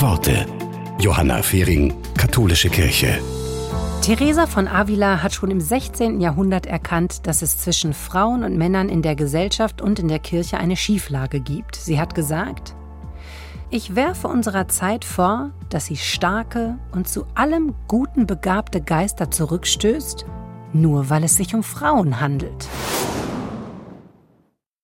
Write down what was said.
Worte. Johanna Fehring, Katholische Kirche. Teresa von Avila hat schon im 16. Jahrhundert erkannt, dass es zwischen Frauen und Männern in der Gesellschaft und in der Kirche eine Schieflage gibt. Sie hat gesagt, ich werfe unserer Zeit vor, dass sie starke und zu allem Guten begabte Geister zurückstößt, nur weil es sich um Frauen handelt.